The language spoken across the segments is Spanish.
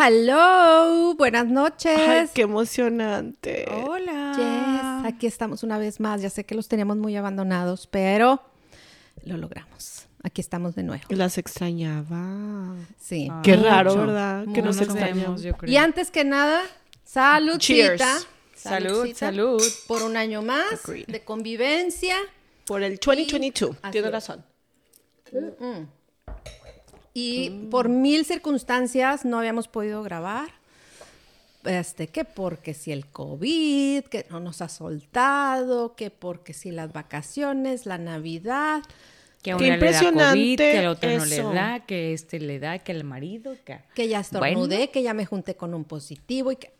Hello, buenas noches. Ay, qué emocionante. Hola. Yes, aquí estamos una vez más. Ya sé que los teníamos muy abandonados, pero lo logramos. Aquí estamos de nuevo. Las extrañaba. Sí. Qué raro, ¿verdad? Que nos extrañamos. yo creo. Y antes que nada, salud, Cheers. Salud, salud. Por un año más Agreed. de convivencia. Por el 2022. Así Tienes es. razón. Y Mm. por mil circunstancias no habíamos podido grabar. Este, que porque si el COVID, que no nos ha soltado, que porque si las vacaciones, la Navidad. Que a Qué una le da impresionante COVID, que a otra no le eso. da, que este le da, que el marido, que... que ya estornudé, Bueno. que ya me junté con un positivo y que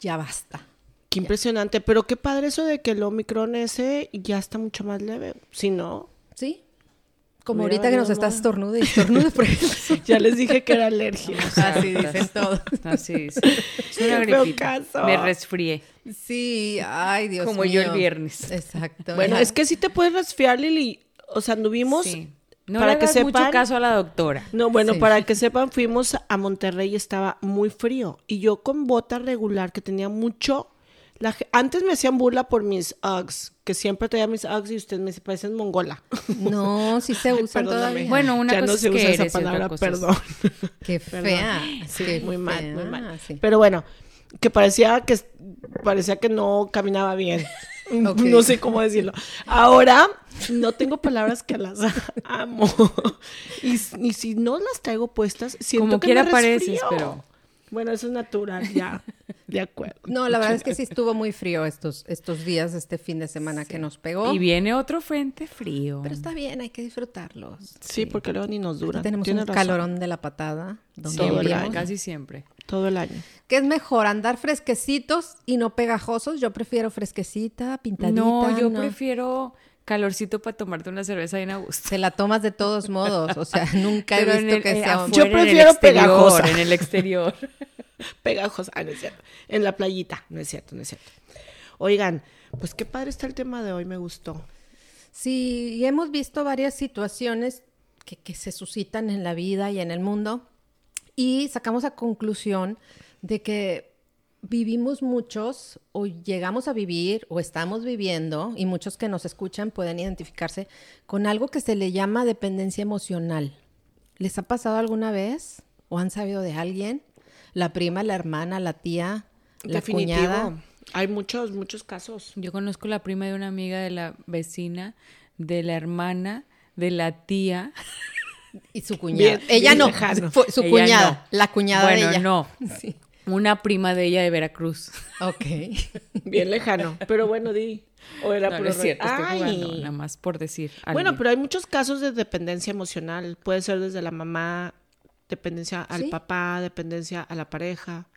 ya basta. Qué impresionante. Pero qué padre eso de que el Omicron ese ya está mucho más leve. Si no. Como ahorita que nos valido está madre. estornude y estornude. por ya les dije que era alergia. Así dicen todos. Así. Es una gripita. caso. Me resfrié. Sí, ay Dios Como mío. yo el viernes. Exacto. Bueno, es que sí te puedes resfriar, Lili. O sea, anduvimos. Sí. No para le que mucho sepan- caso a la doctora. No, bueno, Sí. para que sepan, fuimos a Monterrey y estaba muy frío. Y yo con bota regular, que tenía mucho. La, antes me hacían burla por mis Uggs, que siempre traía mis Uggs y ustedes me parecen mongola. No, sí se usan todavía. Bueno, una ya cosa no es se que usa esa eres palabra, es- perdón. Qué fea. Sí, qué muy mal, muy mal. sí. Pero bueno, que parecía que parecía que no caminaba bien. No sé cómo decirlo. Ahora no tengo palabras que las amo. Y, si no las traigo puestas, siento Como que quiera me pareces, resfrío. pero- Bueno, eso es natural, ya. De acuerdo. No, la verdad es que sí estuvo muy frío estos, estos días, este fin de semana que nos pegó. Y viene otro frente frío. Pero está bien, hay que disfrutarlos. Sí, porque luego ni nos dura. Aquí tenemos Tienes un razón. calorón de la patada. Donde Todo el año. Casi siempre. Todo el año. ¿Qué es mejor, andar fresquecitos y no pegajosos? Yo prefiero fresquecita, pintadita. No, yo prefiero calorcito para tomarte una cerveza bien a gusto. Se la tomas de todos modos, o sea, nunca he Pero visto el- que eh, sea... afuera, Yo en el prefiero exterior, pegajosa. En el exterior. Pegajos. Ah, no es cierto. En la playita. No es cierto, no es cierto. Oigan, pues qué padre está el tema de hoy, me gustó. Sí, y hemos visto varias situaciones que, que se suscitan en la vida y en el mundo y sacamos a conclusión de que vivimos muchos o llegamos a vivir o estamos viviendo y muchos que nos escuchan pueden identificarse con algo que se le llama dependencia emocional. ¿Les ha pasado alguna vez o han sabido de alguien? La prima, la hermana, la tía, la Definitivo. cuñada. Hay muchos, muchos casos. Yo conozco la prima de una amiga de la vecina, de la hermana, de la tía. Y su cuñada. Bien, ella bien no, su Ella cuñada, no. la cuñada bueno, de ella. no. Sí. Una prima de ella de Veracruz. Ok. Bien lejano. Pero bueno, di. O era No, no puro es cierto, estoy jugando, nada más por decir. Bueno, alguien. pero hay muchos casos de dependencia emocional. Puede ser desde la mamá, dependencia al Sí. papá, dependencia a la pareja,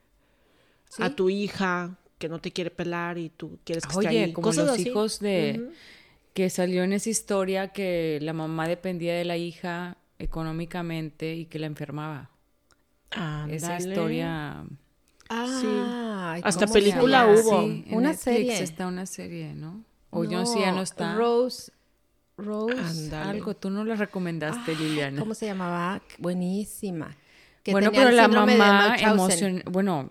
Sí. a tu hija que no te quiere pelar y tú quieres que esté Oye, ahí. como Cosas los así. hijos de que salió en esa historia que la mamá dependía de la hija económicamente y que la enfermaba. Esa Ándale. historia. Ah, Hasta ¿cómo se película hubo. Sí, en Una Netflix serie. Está una serie, ¿no? O yo sí ya no está. Rose. Rose. Ándale. Algo, tú no la recomendaste, Liliana. ¿Cómo se llamaba? Buenísima. Que bueno, tenía pero la mamá emocional. Bueno,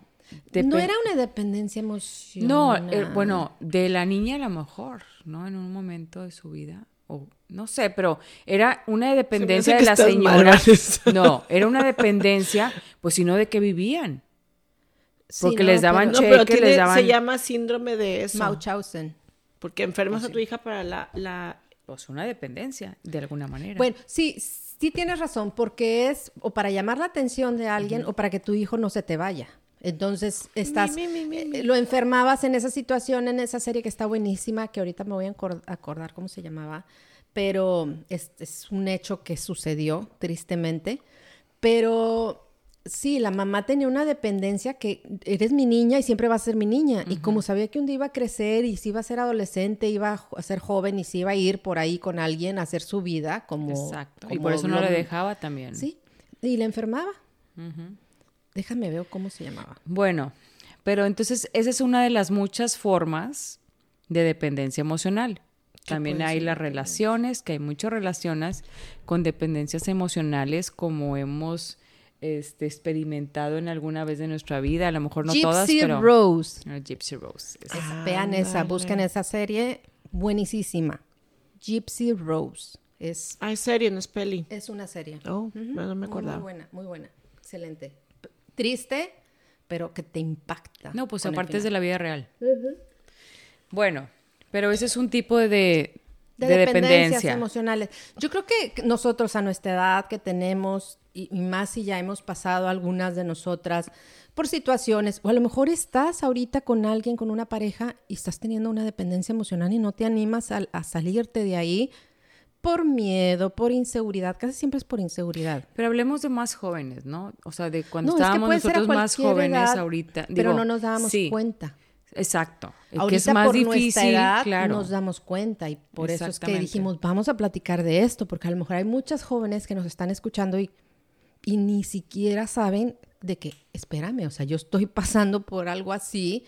No era una dependencia emocional. No, eh, bueno, de la niña a lo mejor, ¿no? En un momento de su vida. O no sé, pero era una dependencia de la señora. No, era una dependencia, pues sino de que vivían. Sí, porque no, les daban pero- No, pero cheque, tiene- les daban. se llama síndrome de eso. Munchausen. Porque enfermas a tu hija para la, la... Pues una dependencia, de alguna manera. Bueno, sí, sí tienes razón, porque es o para llamar la atención de alguien o para que tu hijo no se te vaya. Entonces, estás, Mi, mi, mi, mi, mi. eh, lo enfermabas en esa situación, en esa serie que está buenísima, que ahorita me voy a acor- acordar cómo se llamaba, pero es, es un hecho que sucedió, tristemente. Pero sí, la mamá tenía una dependencia que eres mi niña y siempre va a ser mi niña. Y como sabía que un día iba a crecer y si iba a ser adolescente, iba a ser joven y si iba a ir por ahí con alguien a hacer su vida, como... Exacto. Y por eso no lo- le dejaba también. Sí, y la enfermaba. Déjame ver cómo se llamaba. Bueno, pero entonces esa es una de las muchas formas de dependencia emocional. También hay las relaciones, que hay muchas relaciones con dependencias emocionales, como hemos este, experimentado en alguna vez de nuestra vida, a lo mejor no Gypsy todas, pero... Rose. No, Gypsy Rose. es- Esa- vean esa, Ándale. busquen esa serie, buenísima. Gypsy Rose. Es, Ah, es serie, no es peli. es una serie. Oh, no me acordaba. Muy buena, muy buena. Excelente. P- Triste, pero que te impacta. No, pues aparte es de la vida real. Bueno, pero ese es un tipo de, de, de, dependencias dependencia. emocionales. Yo creo que nosotros a nuestra edad que tenemos, y, y más si ya hemos pasado algunas de nosotras por situaciones, o a lo mejor estás ahorita con alguien, con una pareja, y estás teniendo una dependencia emocional y no te animas a, a salirte de ahí por miedo, por inseguridad, casi siempre es por inseguridad. Pero hablemos de más jóvenes, ¿no? O sea, de cuando No, es que estábamos nosotros más jóvenes edad, ahorita. pero no nos dábamos sí, cuenta. Exacto. Ahorita que es más por difícil, nuestra edad claro. nos damos cuenta y por eso es que dijimos, vamos a platicar de esto, porque a lo mejor hay muchas jóvenes que nos están escuchando y, y ni siquiera saben de que, espérame, o sea, yo estoy pasando por algo así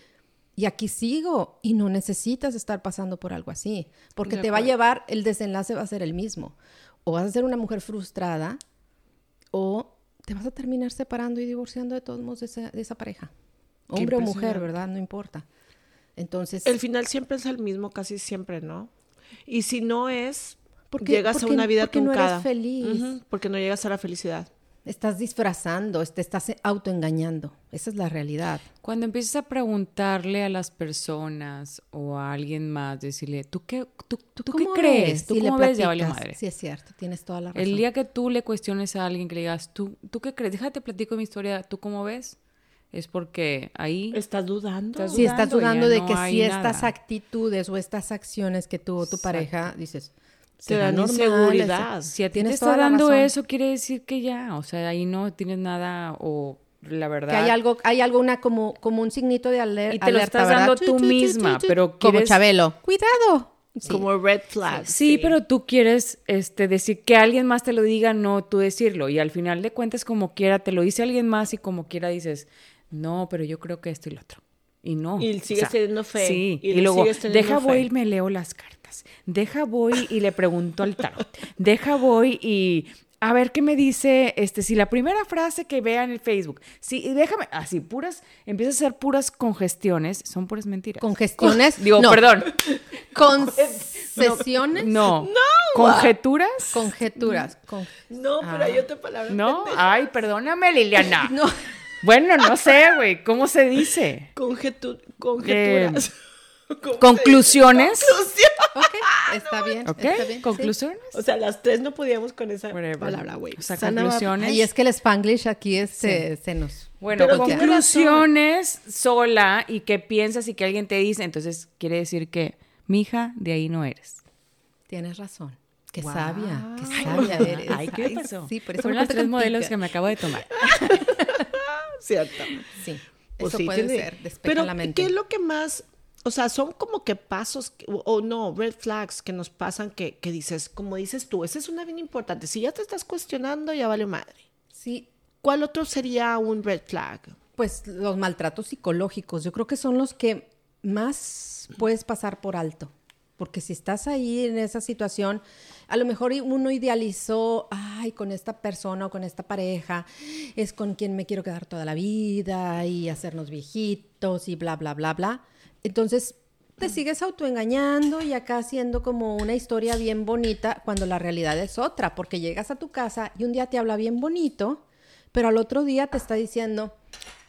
y aquí sigo y no necesitas estar pasando por algo así, porque te va a llevar, el desenlace va a ser el mismo. O vas a ser una mujer frustrada o te vas a terminar separando y divorciando de todos modos de esa, de esa pareja. Qué Hombre o mujer. ¿verdad? No importa. Entonces, El final siempre es el mismo, casi siempre, ¿no? Y si no es, Porque- llegas porque- a una vida porque no eres truncada. feliz. Ujú, porque no llegas a la felicidad. estás disfrazando, te estás autoengañando. Esa es la realidad. Cuando empiezas a preguntarle a las personas o a alguien más, decirle, ¿tú qué, tú, tú qué ¿Cómo crees? ¿Tú le cómo ves? Ya vale madre. Sí, es cierto, tienes toda la razón. El día que tú le cuestiones a alguien que le digas, ¿tú, ¿tú qué crees? Déjate platico mi historia, ¿tú cómo ves? Es porque ahí... ¿Estás dudando? Estás Si estás dudando, de no que si estas nada. actitudes o estas acciones que tuvo tu Exacto. pareja, dices, Te ¿será dan normal? inseguridad. Si a ti te tienes está dando eso, quiere decir que ya, o sea, ahí no tienes nada o la verdad... Que hay algo, hay algo una como, como un signito de aler- Y te alerta, lo estás ¿verdad? dando tú misma, pero Como quieres- Chabelo. ¡Cuidado! Sí. Como red flag. Sí, pero tú quieres este, decir que alguien más te lo diga, no tú decirlo. Y al final de cuentas, como quiera, te lo dice alguien más y como quiera dices, no, pero yo creo que esto y lo otro. Y no. Y sigues teniendo fe, Sí, y luego, sigues teniendo deja voy fe. y me leo las cartas. Deja voy y le pregunto al tarot. Deja voy y a ver qué me dice, este, si la primera frase que vea en el Facebook, sí, y déjame, así, puras, empieza a hacer puras congestiones, son puras mentiras. Congestiones. Digo, no, perdón. Concesiones. No. ¿Conjeturas? Conjeturas. Con- No, pero hay otra palabra. No, ay, perdóname, Liliana. No. Bueno, no sé, güey, ¿cómo se dice? Conjetu- conjeturas. ¿Cómo se ¿Conclusiones? Conclusión. Está bien. ¿Ok? Está bien, sí. ¿Conclusiones? O sea, las tres no podíamos con esa Whatever. palabra, güey. O sea, Sana- conclusiones. Y es que el Spanglish aquí es, se, se nos... Bueno, Pero conclusiones sola y que piensas y que alguien te dice, entonces quiere decir que, mija, de ahí no eres. Tienes razón. Qué sabia, qué Ay, sabia eres. Ay, ¿qué pasó? Sí, por eso Fueron me las cuenta tres modelos que me acabo de tomar. Cierto. Sí, Pues eso sí, puede tiene- ser. Pero, la mente. ¿qué es lo que más? O sea, son como que pasos, o no, red flags que nos pasan que, que dices, como dices tú, esa es una bien importante. Si ya te estás cuestionando, ya vale madre. Sí, ¿Cuál otro sería un red flag? pues los maltratos psicológicos, yo creo que son los que más puedes pasar por alto. Porque si estás ahí en esa situación, a lo mejor uno idealizó, ay, con esta persona o con esta pareja, es con quien me quiero quedar toda la vida y hacernos viejitos y bla, bla, bla, bla. Entonces, te sigues autoengañando y acá haciendo como una historia bien bonita cuando la realidad es otra, porque llegas a tu casa y un día te habla bien bonito, pero al otro día te está diciendo,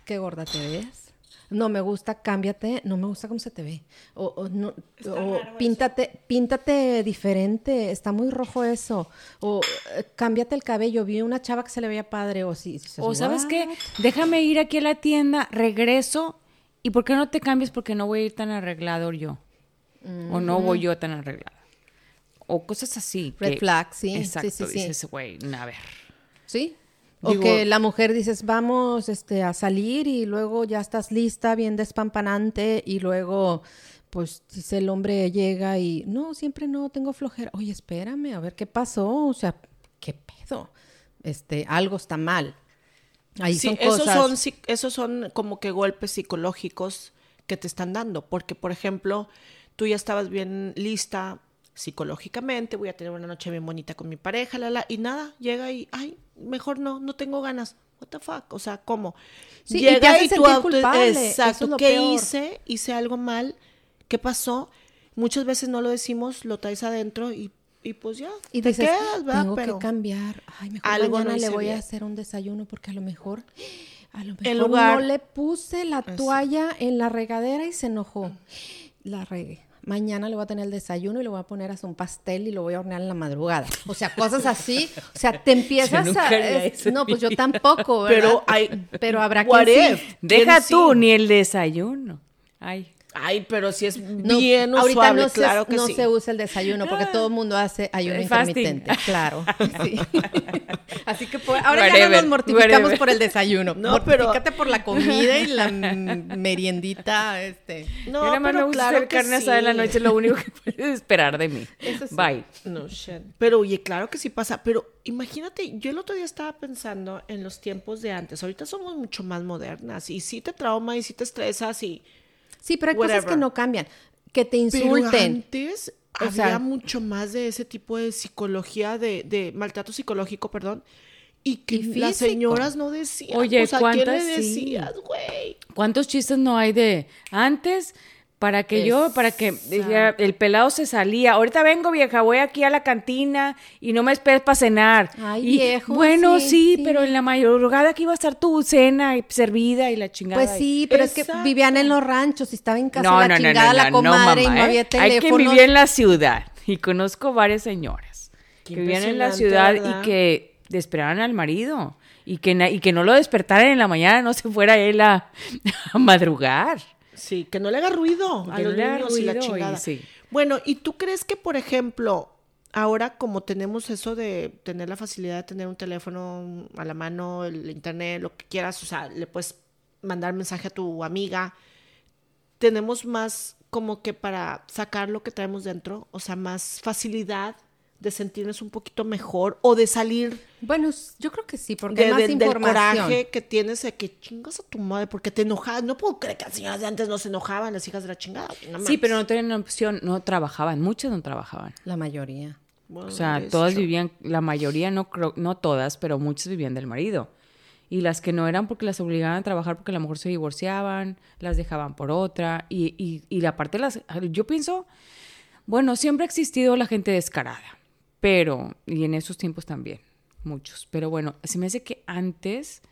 qué gorda te ves. No me gusta, cámbiate, no me gusta cómo se te ve. O, o no, o píntate, píntate diferente, está muy rojo eso. O eh, cámbiate el cabello, vi una chava que se le veía padre. O si, dices, O sabes "What?". qué, déjame ir aquí a la tienda, regreso, ¿y por qué no te cambias? Porque no voy a ir tan arreglado yo. O no voy yo tan arreglada. O cosas así. Red que- flag, sí, sí, Exacto, sí, sí. dices, güey, a ver. ¿Sí? O Digo- que la mujer dices, vamos este, a salir y luego ya estás lista, bien despampanante, y luego, pues, dice el hombre llega y, no, siempre no, tengo flojera. Oye, espérame, a ver qué pasó, o sea, ¿qué pedo? Este, algo está mal. Ahí Sí, son esos cosas. son, esos son como que golpes psicológicos que te están dando. Porque, por ejemplo, tú ya estabas bien lista psicológicamente, voy a tener una noche bien bonita con mi pareja, la, la, y nada, llega y, ay, mejor no, no tengo ganas. what the fuck, o sea, ¿cómo? Sí, y te hace tú auto- es exacto, lo ¿qué peor. hice? Hice algo mal, ¿qué pasó? Muchas veces no lo decimos, lo traes adentro y, y pues ya, Y te dices, quedas, ¿verdad? tengo Pero que cambiar. Ay, mejor algo mañana no le voy a hacer un desayuno porque a lo mejor, a lo mejor lugar- no le puse la toalla en la regadera y se enojó. La regué. Mañana le voy a tener el desayuno y le voy a poner hasta un pastel y lo voy a hornear en la madrugada. O sea, cosas así. O sea, te empiezas a... es- no, pues yo tampoco, ¿verdad? Pero hay- Pero habrá sí. Deja ¿Quién tú, sí? ni el desayuno. Ay. Ay, pero si es No, bien ahorita usuable, no, se, que no sí. se usa el desayuno porque todo el mundo hace ayuno fasting. intermitente, claro. sí. Así que por- ahora ya no Whatever, nos mortificamos whatever. por el desayuno. No, pero- Mortifícate por la comida y la meriendita, este. No, Yo nada más pero me gusta claro hacer carne asada en la sí. noche, es lo único que puedes esperar de mí. Eso sí. Bye. No shit. Pero oye, claro que sí pasa. Pero imagínate, yo el otro día estaba pensando en los tiempos de antes. Ahorita somos mucho más modernas y sí te trauma y sí te estresas y. Sí, pero hay cosas que no cambian. Que te Pero insulten. antes O había mucho más de ese tipo de psicología, de, de maltrato psicológico, perdón. Y que Y las señoras no decían. Oye, o sea, ¿qué le ¿cuántas sí? decías, güey? ¿Cuántos chistes no hay de antes? Para que yo, para que el pelado se salía. Ahorita vengo, vieja, voy aquí a la cantina y no me esperes para cenar. Ay, Y, viejo, Bueno, sí, sí, sí. pero en la madrugada que iba a estar tu cena y servida y la chingada. Pues sí, pero es que vivían en los ranchos y estaba en casa No, la no, chingada no, la comadre y no ¿eh? había Hay teléfono. que vivir en la ciudad y conozco varias señoras Qué que vivían en la ciudad ¿verdad? y que esperaban al marido y que, y que no lo despertaran en la mañana, no se fuera él a, a madrugar. Sí, que no le haga ruido a Que no los haga niños y la y chingada. sí. Bueno, ¿y tú crees que, por ejemplo, ahora como tenemos eso de tener la facilidad de tener un teléfono a la mano, el internet, lo que quieras, o sea, le puedes mandar mensaje a tu amiga, tenemos más como que para sacar lo que traemos dentro, o sea, más facilidad de sentirnos un poquito mejor o de salir Bueno, yo creo que sí, porque de- hay más de- del información. coraje que tienes de que chingas a tu madre porque te enojas. No puedo creer que las señoras de antes no se enojaban, las hijas de la chingada. no Sí, pero no tenían opción, no trabajaban, muchas no trabajaban. La mayoría. Bueno, O sea, todas vivían, la mayoría, no creo, no todas, pero muchas vivían del marido. Y las que no eran porque las obligaban a trabajar porque a lo mejor se divorciaban, las dejaban por otra. Y, y, y la parte de las... Yo pienso, bueno, siempre ha existido la gente descarada, pero, y en esos tiempos también, muchos. Pero bueno, se me hace que antes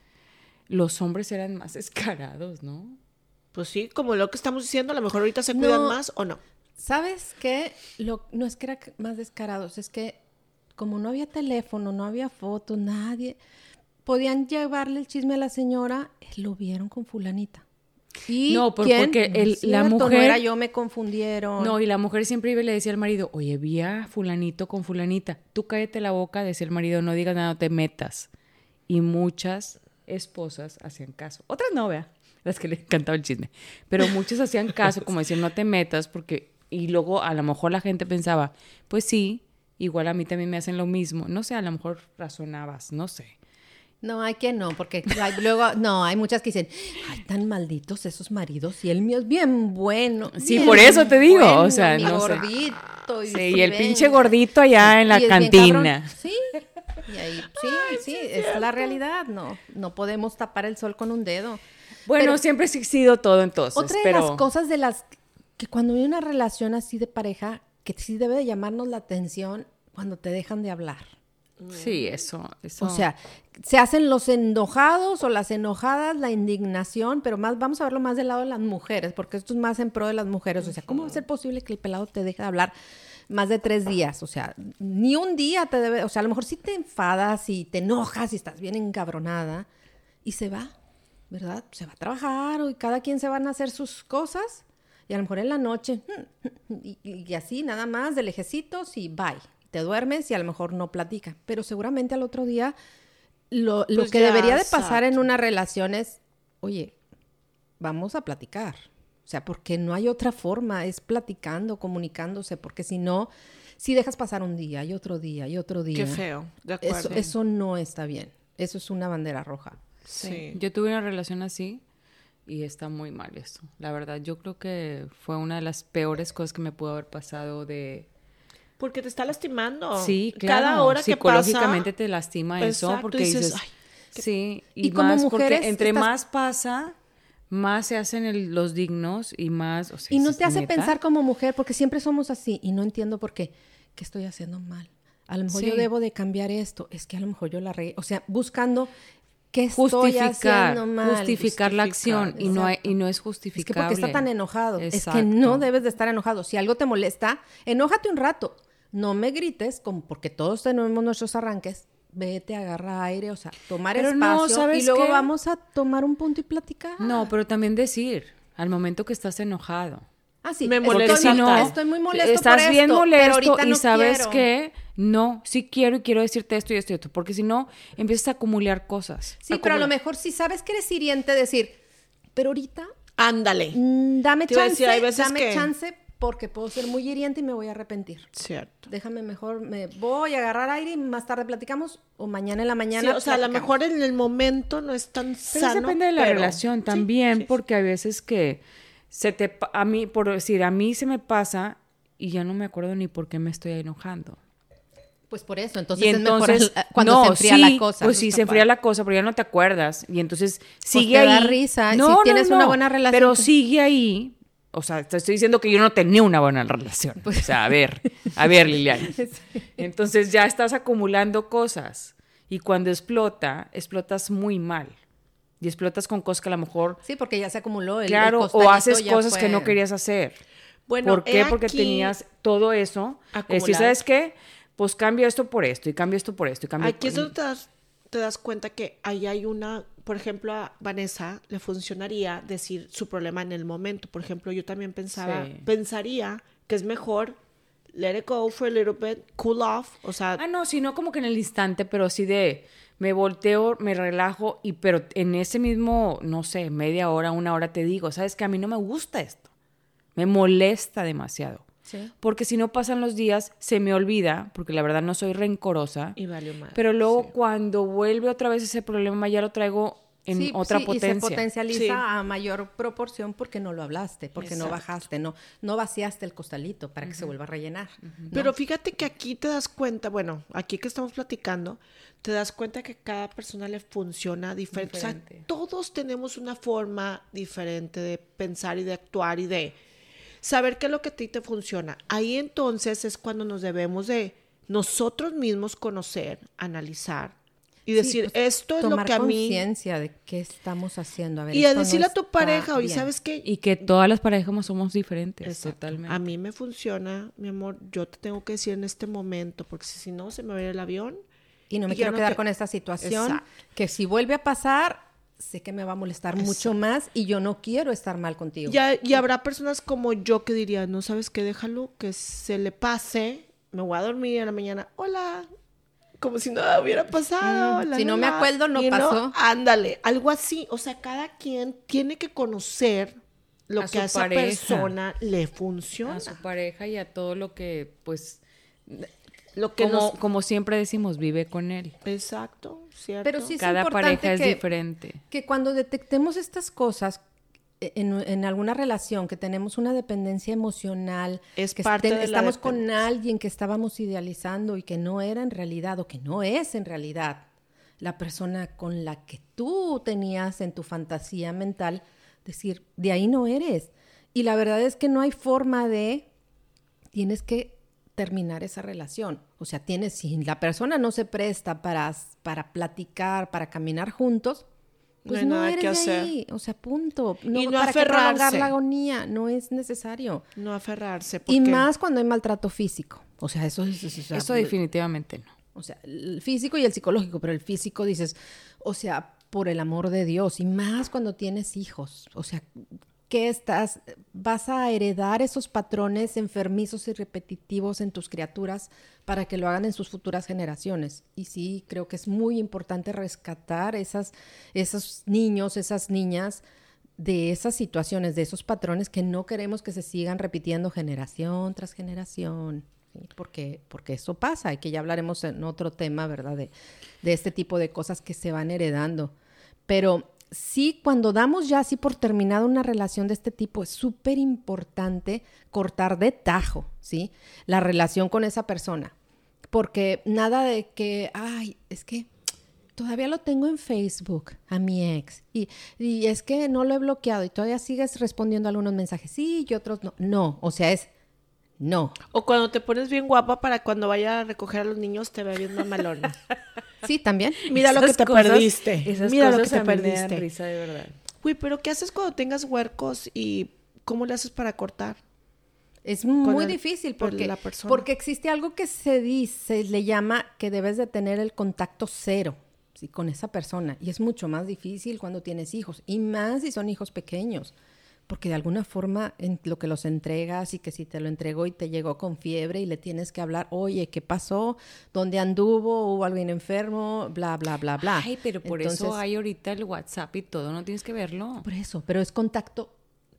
los hombres eran más descarados, ¿no? Pues sí, como lo que estamos diciendo, a lo mejor ahorita se cuidan No. más o no. ¿Sabes qué? Lo, no es que eran más descarados, es que como no había teléfono, no había fotos, nadie, podían llevarle el chisme a la señora, lo vieron con fulanita. ¿Y No, por- porque el- la No mujer- era yo, me confundieron. No, y la mujer siempre iba y le decía al marido, oye, vi a fulanito con fulanita, tú cállate la boca, decía el marido, no digas nada, no te metas. Y muchas esposas hacían caso. Otras no, vea, las que le encantaba el chisme. Pero muchas hacían caso, como decían, no te metas, porque... Y luego a lo mejor la gente pensaba, pues sí, igual a mí también me hacen lo mismo. No sé, a lo mejor razonabas, no sé. No, hay que no, porque hay- luego, no, hay muchas que dicen, ay, tan malditos esos maridos, y el mío es bien bueno. Sí, bien por eso te digo, o sea, no gordito. Y, Sí, y el pinche gordito allá en la cantina. Sí, y ahí, sí, sí, es la realidad, no, no podemos tapar el sol con un dedo. Bueno, Pero- siempre ha existido todo entonces, Otra de pero... las cosas de las que cuando hay una relación así de pareja, que sí debe de llamarnos la atención cuando te dejan de hablar. Sí, eso, eso. O sea, se hacen los enojados o las enojadas, la indignación, pero más vamos a verlo más del lado de las mujeres, porque esto es más en pro de las mujeres. O sea, ¿cómo va a ser posible que el pelado te deje de hablar más de tres días? O sea, ni un día te debe, o sea, a lo mejor sí te enfadas y te enojas y estás bien encabronada y se va, ¿verdad? Se va a trabajar y cada quien se van a hacer sus cosas y a lo mejor en la noche y, y así nada más de lejecitos y bye. Te duermes y a lo mejor no platica, pero seguramente al otro día lo, lo Pues que ya, debería de pasar en una relación es, oye, vamos a platicar. O sea, porque no hay otra forma, es platicando, comunicándose, porque si no, si dejas pasar un día y otro día y otro día. Qué feo, de Eso, acuerdo. eso no está bien. Eso es una bandera roja. Sí. Yo tuve una relación así y está muy mal esto. La verdad, yo creo que fue una de las peores cosas que me pudo haber pasado de... Porque te está lastimando. Sí, claro. Cada hora que pasa. Psicológicamente te lastima eso Exacto, porque dices, dices, "Ay, Sí, y, Y como mujeres porque entre estás- más pasa, más se hacen el- los dignos y más... o sea, Y no te hace ¿neta? pensar como mujer, porque siempre somos así y no entiendo por qué. ¿Qué estoy haciendo mal? A lo mejor yo debo de cambiar esto. Es que a lo mejor yo la regué. O sea, buscando qué estoy Justificar, haciendo mal. justificar la acción y no, y no es Es que justificable. porque está tan enojado. Es que no debes de estar enojado. Si algo te molesta, enójate un rato. No me grites, como porque todos tenemos nuestros arranques. Vete, agarra aire, o sea, tomar Pero no, espacio ¿sabes y luego qué? vamos a tomar un punto y platicar. No, pero también decir, al momento que estás enojado. Ah, sí, Me estoy, molesta Porque si no, estoy muy molesto estás por bien esto, molesto pero y no sabes quiero. que no, sí quiero y quiero decirte esto y esto y esto, porque si no, empiezas a acumular cosas. Sí, pero a lo mejor si sabes que eres hiriente, decir, pero ahorita Ándale. mm, dame Te chance, decir, hay veces dame que- chance porque puedo ser muy hiriente y me voy a arrepentir. Cierto. Déjame mejor, me voy a agarrar aire y más tarde platicamos o mañana en la Sí, mañana. o sea, a lo mejor en el momento no es tan Pero sano. depende de la pero- relación también, sí. porque hay veces que se te, a mí, por decir, a mí se me pasa y ya no me acuerdo ni por qué me estoy enojando. Pues por eso, entonces, y es mejor entonces, cuando no, se enfría sí, la cosa. Pues sí, se enfría la cosa, pero ya no te acuerdas. Y entonces sigue te ahí. da risa, si tienes una buena relación, Pero sigue ahí. O sea, te estoy diciendo que yo no tenía una buena relación. Pues O sea, a ver, a ver, Liliana. Entonces ya estás acumulando cosas. Y cuando explota, explotas muy mal. Y explotas con cosas que a lo mejor, Sí, porque ya se acumuló el el claro, o haces cosas que no querías hacer. Bueno, ¿Por qué? Porque tenías todo eso. Es decir, acumulado. ¿sabes qué? Pues cambio esto por esto y cambio esto por esto y cambio Aquí es por- donde te das, te das cuenta que ahí hay una, por ejemplo, a Vanessa le funcionaría decir su problema en el momento. Por ejemplo, yo también pensaba, Sí. pensaría que es mejor let it go for a little bit, cool off, o sea, Ah, no, sino como que en el instante, pero sí de me volteo, me relajo y pero en ese mismo, no sé, media hora, una hora te digo, sabes que a mí no me gusta esto. Me molesta demasiado. Sí. Porque si no pasan los días, se me olvida, porque la verdad no soy rencorosa. y valió más. Pero luego cuando vuelve otra vez ese problema, ya lo traigo en Sí, otra sí, potencia. Y se potencializa Sí. a mayor proporción porque no lo hablaste, porque no bajaste, no, no vaciaste el costalito para que se vuelva a rellenar. Pero fíjate que aquí te das cuenta, bueno, aquí que estamos platicando, te das cuenta que cada persona le funciona diferente. O sea, Diferente. todos tenemos una forma diferente de pensar y de actuar y de saber qué es lo que a ti te funciona. Ahí entonces es cuando nos debemos de nosotros mismos conocer, analizar y Sí, decir, pues, esto es lo tomar que a mí... conciencia de qué estamos haciendo. A ver, Y a no decirle a tu pareja, oye, bien". ¿sabes qué? Y que todas las parejas somos diferentes, Exacto. totalmente. A mí me funciona, mi amor, yo te tengo que decir en este momento, porque si no se me va a ir el avión. Y no me Y quiero no quedar te- con esta situación, Exacto. que si vuelve a pasar, sé que me va a molestar mucho más y yo no quiero estar mal contigo. Ya, y habrá personas como yo que dirían, no sabes qué, déjalo, que se le pase, me voy a dormir en la mañana, hola, como si nada hubiera pasado. Mm, la, si la, no me la", acuerdo, no y pasó. ándale, algo así, o sea, cada quien tiene que conocer lo A que a su esa pareja. persona le funciona. a su pareja y a todo lo que, pues, Lo que como, nos... como siempre decimos, vive con él. Exacto, ¿cierto? Pero sí es Cada importante pareja es que- diferente. Que cuando detectemos estas cosas eh, en, en alguna relación, que tenemos una dependencia emocional, Es que parte estén- de la estamos con alguien que estábamos idealizando y que no era en realidad o que no es en realidad la persona con la que tú tenías en tu fantasía mental, decir, de ahí no eres. Y la verdad es que no hay forma de, tienes que terminar esa relación. O sea, tienes, si la persona no se presta para, para platicar, para caminar juntos, No pues hay no, nada eres que hacer. ahí. O sea, punto. No, Y no ¿Para aferrarse. la agonía? No es necesario. No aferrarse. Y más cuando hay maltrato físico. O sea, eso es... es- o sea, Eso definitivamente no. o sea, el físico y el psicológico, pero el físico dices, o sea, por el amor de Dios, y más cuando tienes hijos, o sea, ¿qué estás? Vas a heredar esos patrones enfermizos y repetitivos en tus criaturas para que lo hagan en sus futuras generaciones. Y sí, creo que es muy importante rescatar esas, esos niños, esas niñas de esas situaciones, de esos patrones que no queremos que se sigan repitiendo generación tras generación. Porque, porque eso pasa y que ya hablaremos en otro tema, ¿verdad? De, de este tipo de cosas que se van heredando. Pero sí, cuando damos ya así por terminada una relación de este tipo, es súper importante cortar de tajo, ¿sí? La relación con esa persona. Porque nada de que, ay, es que todavía lo tengo en Facebook a mi ex y, y es que no lo he bloqueado y todavía sigues respondiendo algunos mensajes sí y otros no. No, o sea, es no. O cuando te pones bien guapa para cuando vaya a recoger a los niños te ve bien mamalona. Sí, también. Mira lo que te cosas- perdiste. Esas Mira lo que te a mí me perdiste. risa de verdad. Uy, pero ¿qué haces cuando tengas huercos y cómo le haces para cortar? Es muy el- difícil porque, la persona. porque existe algo que se dice, le llama que debes de tener el contacto cero ¿sí? con esa persona. Y es mucho más difícil cuando tienes hijos, y más si son hijos pequeños. Porque de alguna forma en lo que los entregas y que si te lo entregó y te llegó con fiebre y le tienes que hablar, oye, ¿qué pasó? ¿Dónde anduvo? ¿Hubo alguien enfermo? Bla, bla, bla, bla. Ay, pero por eso hay ahorita el WhatsApp y todo, no tienes que verlo. Por eso, pero es contacto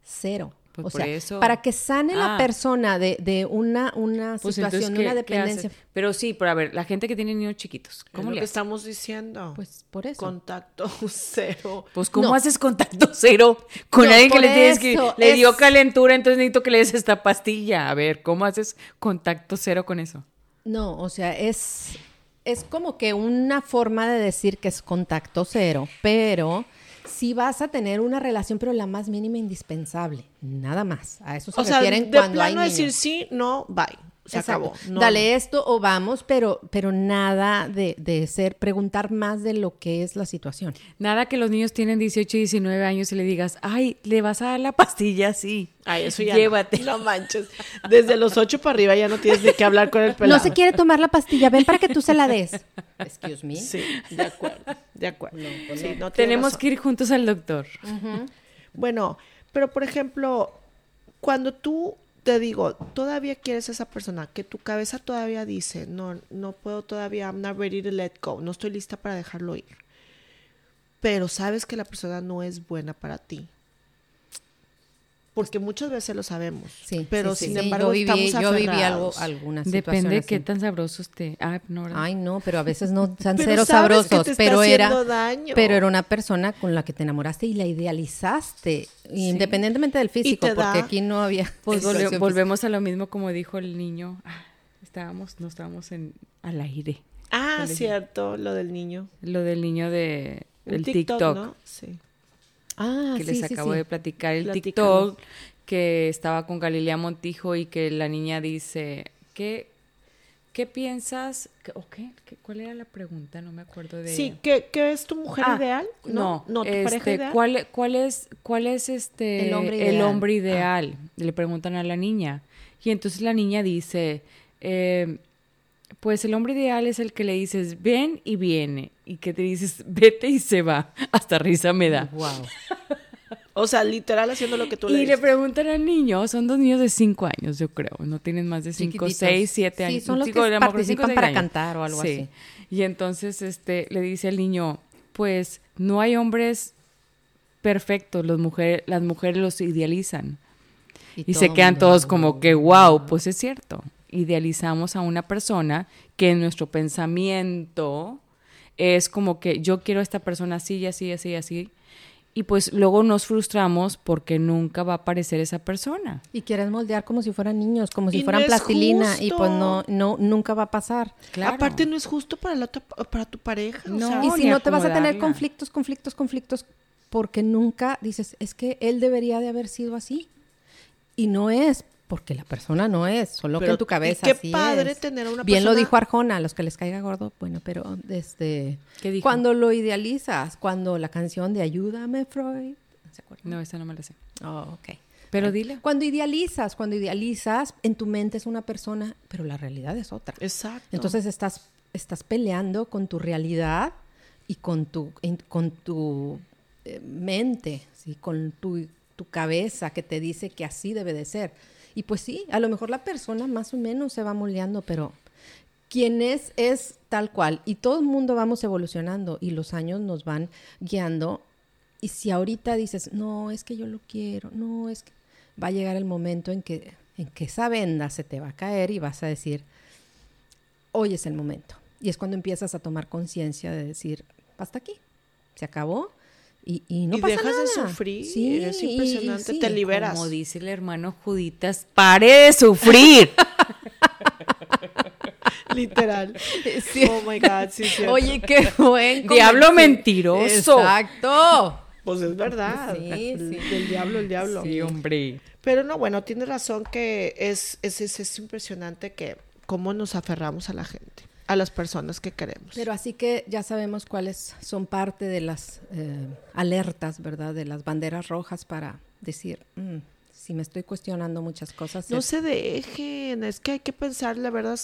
cero. Pues o por sea, eso. para que sane la Ah. persona de, de una, una Pues situación, entonces, una ¿qué- qué dependencia? Pero sí, pero a ver, la gente que tiene niños chiquitos, Es ¿cómo lo le que estamos diciendo. pues por eso. Contacto cero. Pues, ¿cómo No. haces contacto cero con No, alguien que le tienes que le dio calentura, entonces necesito que le des esta pastilla? A ver, ¿cómo haces contacto cero con eso? No, o sea, es, es como que una forma de decir que es contacto cero, pero si vas a tener una relación, pero la más mínima indispensable, nada más. A eso se O sea, refieren de cuando hay plano niños. decir sí, no, bye. Se Exacto. acabó. No, Dale esto o vamos, pero, pero nada de, de ser, preguntar más de lo que es la situación. Nada que los niños tienen 18 y 19 años y le digas, ay, le vas a dar la pastilla, sí. Ay, eso ya. Llévate. No, no manches. Desde los ocho para arriba ya no tienes de qué hablar con el pelado. No se quiere tomar la pastilla, ven para que tú se la des. Excuse me. Sí, de acuerdo. De acuerdo. pues Sí, no tiene Tenemos razón. que ir juntos al doctor. Bueno, pero por ejemplo, cuando tú te digo, todavía quieres a esa persona, que tu cabeza todavía dice, no, no puedo todavía, I'm not ready to let go, no estoy lista para dejarlo ir. Pero sabes que la persona no es buena para ti. Porque muchas veces lo sabemos. Sí, pero sí, sí, sin sí. embargo yo viví, estamos yo viví algo, aferrados. alguna situación Depende de así. qué tan sabroso esté. Ah, no. Ay, no, pero a veces no tan cero sabes que sabrosos, te está pero era, daño. pero era una persona con la que te enamoraste y la idealizaste, independientemente del físico, da- porque aquí no había. Pues volve- volvemos a lo mismo como dijo el niño. Ah, estábamos, no estábamos en, al aire. Ah, cierto, lo del niño. Lo del niño de TikTok, ¿no? Sí. Ah, que sí, les acabo sí. de platicar. El. TikTok que estaba con Galilea Montijo y que la niña dice, ¿qué, qué piensas? ¿Qué- ¿O qué? ¿Qué- ¿Cuál era la pregunta? No me acuerdo de Sí, ¿qué, qué es tu mujer Ah, ideal? No, no, tu este, pareja ideal. ¿cuál, cuál es, cuál es este El hombre ideal. Ah. hombre ideal? Le preguntan a la niña. Y entonces la niña dice, eh, pues el hombre ideal es el que le dices, ven y viene. Y que te dices, vete y se va. Hasta risa me da. Wow. O sea, literal haciendo lo que tú le Y le preguntan al niño, son dos niños de cinco años, yo creo, no tienen más de cinco, Chiquititos. seis, siete Sí, años. son los que participan cinco, para años. cantar o algo Sí. así. Y entonces este, le dice al niño, pues no hay hombres perfectos, los mujeres, las mujeres los idealizan. Y, se quedan mundo, todos como que, wow, pues es cierto. Idealizamos a una persona que en nuestro pensamiento es como que yo quiero a esta persona así, y así, así, así. Y pues luego nos frustramos porque nunca va a aparecer esa persona. Y quieres moldear como si fueran niños, como si Y fueran plastilina y pues no, no, nunca va a pasar. Claro. Aparte no es justo para la otra, para tu pareja. o No. sea, Y si no te vas a tener conflictos, conflictos, conflictos, porque nunca dices, es que él debería de haber sido así. Y no es, porque la persona no es, solo que en tu cabeza qué así padre es. tener a una Bien lo dijo Arjona, a los que les caiga gordo, bueno, pero desde... ¿Qué dijo? Cuando lo idealizas, cuando la canción de Ayúdame, Freud... ¿Se acuerdan? No, esa no me la sé. Oh, ok. Pero dile. Cuando idealizas, cuando idealizas, en tu mente es una persona, pero la realidad es otra. Exacto. Entonces estás, estás peleando con tu realidad y con tu, en- con tu eh, mente, ¿sí? con tu, tu cabeza que te dice que así debe de ser. Y pues sí, a lo mejor la persona más o menos se va moldeando, pero quien es es tal cual. Y todo el mundo vamos evolucionando y los años nos van guiando. Y si ahorita dices, no, es que yo lo quiero, no, es que va a llegar el momento en que, en que esa venda se te va a caer y vas a decir, hoy es el momento. Y es cuando empiezas a tomar conciencia de decir, hasta aquí, se acabó y, y no Y pasa dejas de sufrir, Sí, es impresionante, sí. te liberas. Como dice el hermano Juditas, pare de sufrir. Literal. Sí. Oh my God, sí, cierto. Oye, qué buen Diablo mentiroso. Exacto. Pues es verdad. Sí, El- sí. Del diablo, el diablo. Sí, hombre. Pero no, bueno, tienes razón que es, es, es, es impresionante que cómo nos aferramos a la gente, a las personas que queremos. Pero así que ya sabemos cuáles son parte de las eh, alertas, ¿verdad? De las banderas rojas para decir, "Mm, si me estoy cuestionando muchas cosas. no es- se dejen, es que hay que pensar, la verdad,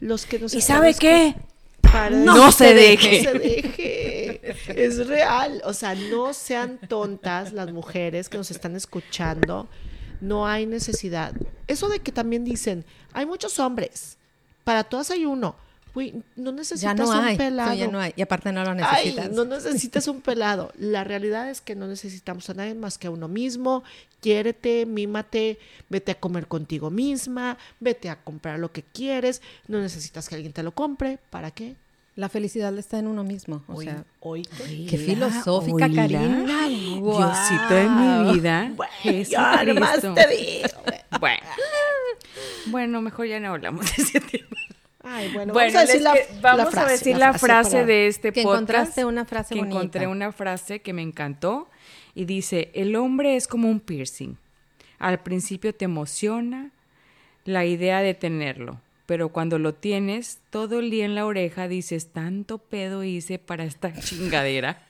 los que nos ¿Y sabe qué? Para- No se deje. No se deje. Es real. O sea, no sean tontas las mujeres que nos están escuchando. No hay necesidad. Eso de que también dicen, hay muchos hombres. Para todas hay uno. Güey, no necesitas ya no un hay, pelado. ya no hay. Y aparte no lo Ay, necesitas. no necesitas un pelado. La realidad es que no necesitamos a nadie más que a uno mismo. Quiérete, mímate, vete a comer contigo misma, vete a comprar lo que quieres. No necesitas que alguien te lo compre. ¿Para qué? La felicidad está en uno mismo. O Hoy- sea, hoy qué filosófica, Oíla. Karina. Diosito de mi vida. nomás Jesucristo. te digo. Bueno. Bueno, mejor ya no hablamos de ese tema. Ay, bueno, Bueno, vamos a decir, la, vamos la frase, a decir la frase, para- de este Que podcast. encontraste una frase que bonita. encontré una frase que me encantó y dice, el hombre es como un piercing. Al principio te emociona la idea de tenerlo, pero cuando lo tienes todo el día en la oreja dices, tanto pedo hice para esta chingadera.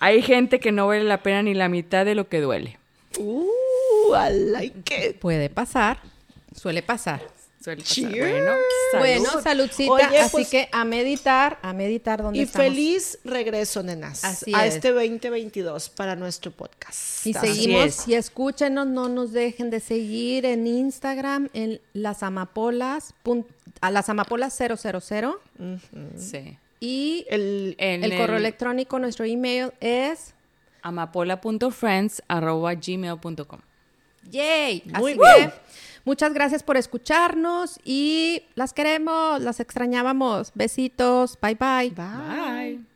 Hay gente que no vale la pena ni la mitad de lo que duele. Uh, I like it. Puede pasar, suele pasar. Suele pasar. Cheers. Bueno, salud. Bueno, saludcita. Oye, así pues- que a meditar, a meditar donde Y estamos. feliz regreso, nenas, Así a es. este 2022 para nuestro podcast. Y Así seguimos, es. y escúchenos, no nos dejen de seguir en Instagram, en las amapolas, a las amapolas 000. Sí. Y El, En el correo electrónico, nuestro email es amapola.friends.gmail.com ¡Yay! Muy Así bien. que muchas gracias por escucharnos y las queremos, las extrañábamos. Besitos, bye bye. Bye.